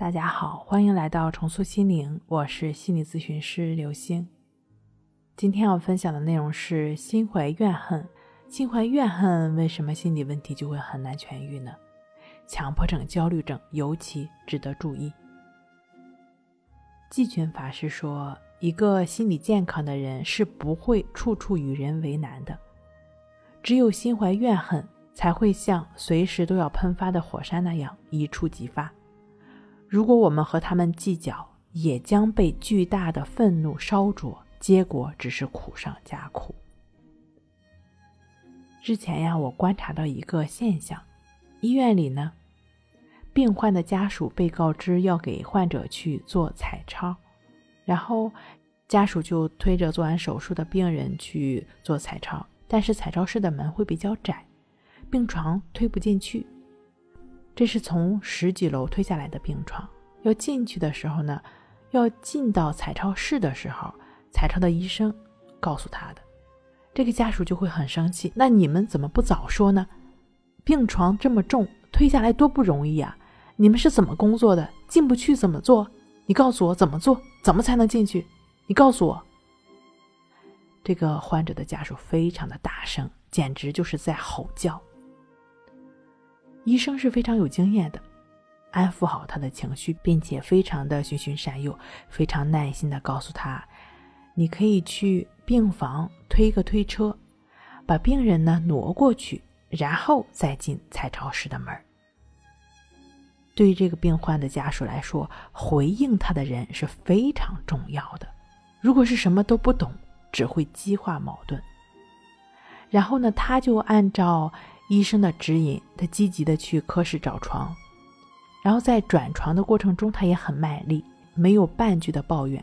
大家好，欢迎来到重塑心灵，我是心理咨询师刘星。今天要分享的内容是心怀怨恨。心怀怨恨，为什么心理问题就会很难痊愈呢？强迫症、焦虑症尤其值得注意。季群法师说，一个心理健康的人是不会处处与人为难的，只有心怀怨恨，才会像随时都要喷发的火山那样一触即发。如果我们和他们计较，也将被巨大的愤怒烧灼，结果只是苦上加苦。之前呀，我观察到一个现象：医院里呢，病患的家属被告知要给患者去做彩超，然后家属就推着做完手术的病人去做彩超，但是彩超室的门会比较窄，病床推不进去。这是从十几楼推下来的病床，要进去的时候呢，要进到彩超室的时候，彩超的医生告诉他的，这个家属就会很生气。那你们怎么不早说呢？病床这么重，推下来多不容易啊！你们是怎么工作的？进不去怎么做？你告诉我怎么做，怎么才能进去？你告诉我。这个患者的家属非常的大声，简直就是在吼叫。医生是非常有经验的，安抚好他的情绪，并且非常的循循善诱，非常耐心的告诉他：“你可以去病房推个推车，把病人呢挪过去，然后再进彩超室的门。”对于这个病患的家属来说，回应他的人是非常重要的。如果是什么都不懂，只会激化矛盾。然后呢，他就按照。医生的指引，他积极的去科室找床，然后在转床的过程中，他也很卖力，没有半句的抱怨。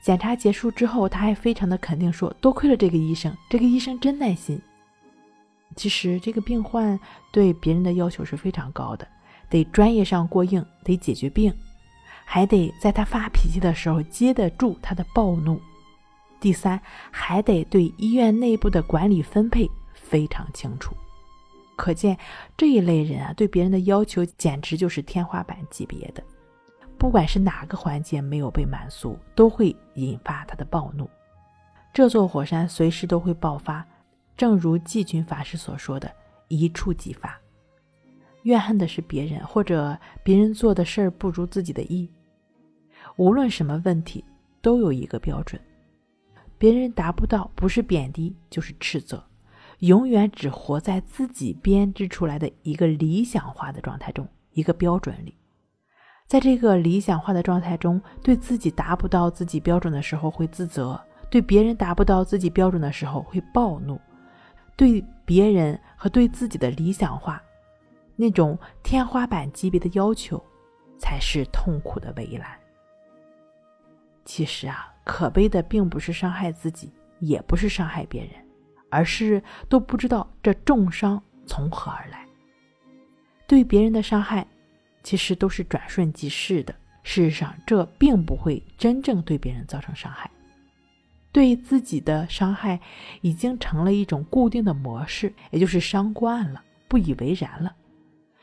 检查结束之后，他还非常的肯定说：“多亏了这个医生，这个医生真耐心。”其实这个病患对别人的要求是非常高的，得专业上过硬，得解决病，还得在他发脾气的时候接得住他的暴怒。第三，还得对医院内部的管理分配非常清楚。可见这一类人啊，对别人的要求简直就是天花板级别的。不管是哪个环节没有被满足，都会引发他的暴怒。这座火山随时都会爆发，正如季军法师所说的，一触即发。怨恨的是别人，或者别人做的事儿不如自己的意。无论什么问题，都有一个标准，别人达不到，不是贬低，就是斥责。永远只活在自己编织出来的一个理想化的状态中，一个标准里。在这个理想化的状态中，对自己达不到自己标准的时候会自责，对别人达不到自己标准的时候会暴怒，对别人和对自己的理想化那种天花板级别的要求，才是痛苦的围栏。其实啊，可悲的并不是伤害自己，也不是伤害别人。而是都不知道这重伤从何而来。对别人的伤害，其实都是转瞬即逝的。事实上，这并不会真正对别人造成伤害。对自己的伤害，已经成了一种固定的模式，也就是伤惯了，不以为然了，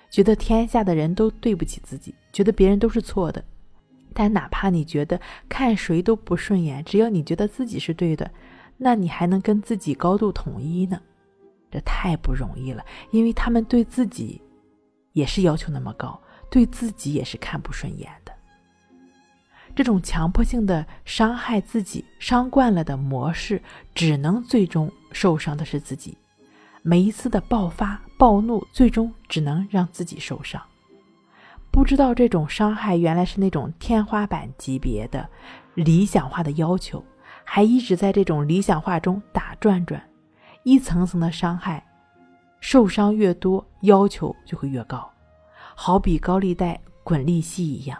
觉得天下的人都对不起自己，觉得别人都是错的。但哪怕你觉得看谁都不顺眼，只要你觉得自己是对的。那你还能跟自己高度统一呢？这太不容易了，因为他们对自己也是要求那么高，对自己也是看不顺眼的。这种强迫性的伤害自己、伤惯了的模式，只能最终受伤的是自己。每一次的爆发、暴怒，最终只能让自己受伤。不知道这种伤害原来是那种天花板级别的理想化的要求。还一直在这种理想化中打转转，一层层的伤害，受伤越多，要求就会越高，好比高利贷滚利息一样，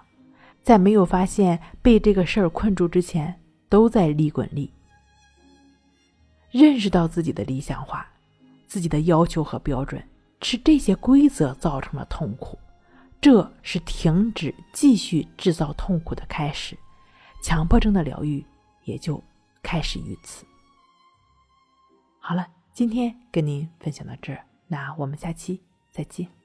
在没有发现被这个事儿困住之前，都在利滚利。认识到自己的理想化，自己的要求和标准，是这些规则造成了痛苦，这是停止继续制造痛苦的开始，强迫症的疗愈也就。开始于此。好了，今天跟您分享到这儿，那我们下期再见。